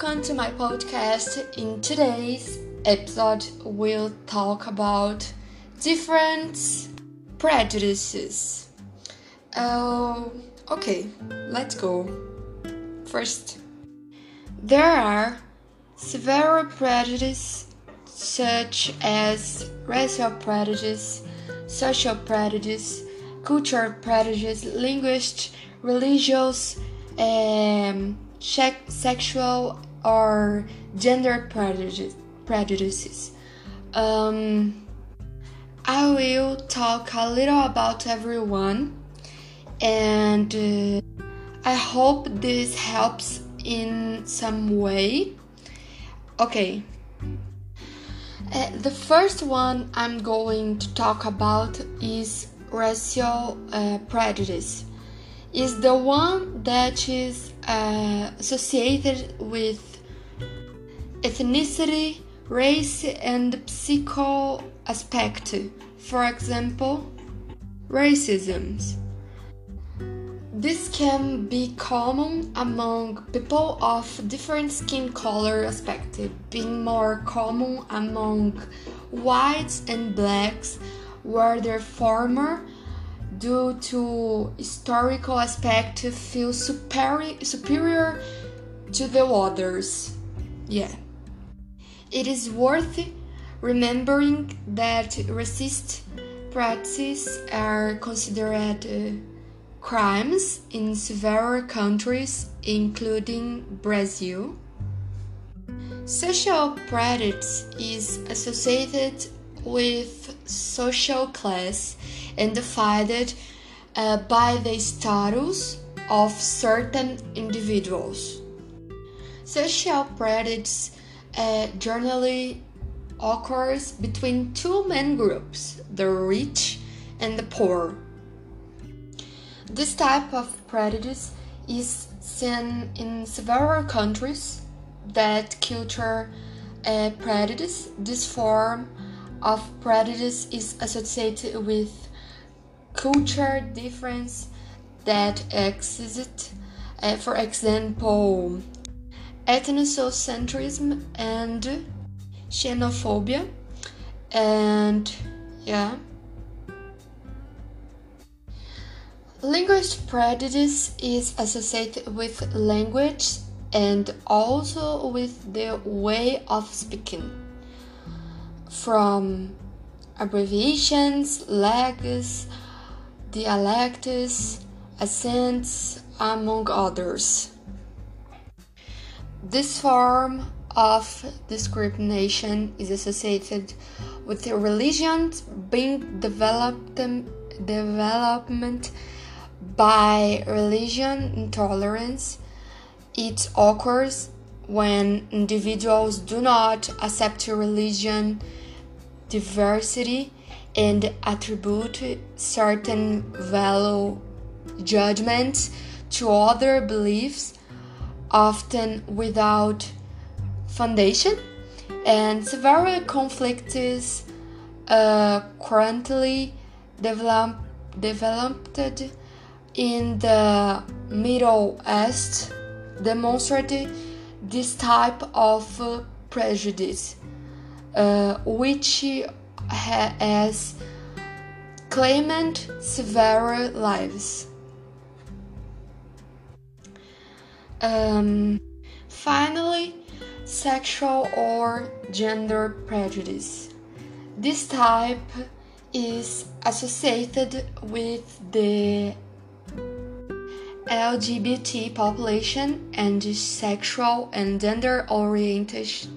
welcome to my podcast. In today's episode, we'll talk about different prejudices. Oh, okay, let's go. First, there are several prejudices such as racial prejudice, social prejudice, cultural prejudice, linguistic, religious, um, sexual or gender prejudice, prejudices. Um, I will talk a little about everyone, and uh, I hope this helps in some way. Okay. Uh, the first one I'm going to talk about is racial uh, prejudice is the one that is uh, associated with ethnicity, race, and psycho aspect. For example, racism. This can be common among people of different skin color aspect, being more common among whites and blacks, where the former due to historical aspect feel superior superior to the others. Yeah. It is worth remembering that racist practices are considered uh, crimes in several countries, including Brazil. Social prejudice is associated with social class and defined uh, by the status of certain individuals. Social prejudice uh, generally occurs between two main groups, the rich and the poor. This type of prejudice is seen in several countries that culture uh, prejudice. This form of prejudice is associated with culture difference that exist. Uh, for example, ethnocentrism and xenophobia, and yeah. Linguist prejudice is associated with language and also with the way of speaking. From abbreviations, legs, dialects, accents, among others. This form of discrimination is associated with the religion being developed development by religion intolerance. It occurs when individuals do not accept religion diversity and attribute certain value judgments to other beliefs, often without foundation, and several conflicts uh, currently develop, developed in the Middle East demonstrate this type of prejudice, uh, which has claimed several lives. Um, finally, sexual or gender prejudice. This type is associated with the LGBT population and sexual and gender orientations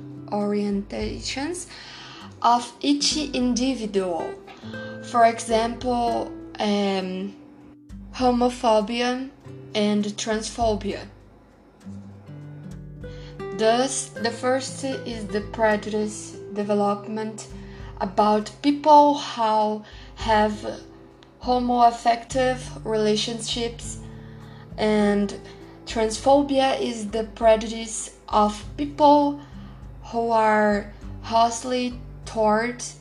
of each individual. For example, um, homophobia and transphobia. Thus, the first is the prejudice development about people who have homoaffective relationships, and transphobia is the prejudice of people who are hostile towards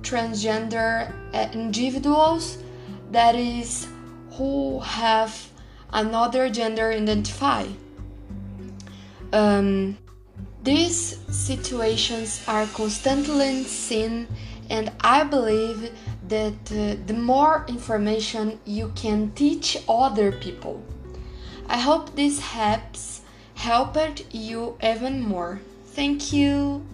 transgender individuals that is who have another gender identify um, These situations are constantly seen, and I believe that uh, the more information you can teach other people. I hope this helps helped you even more. Thank you.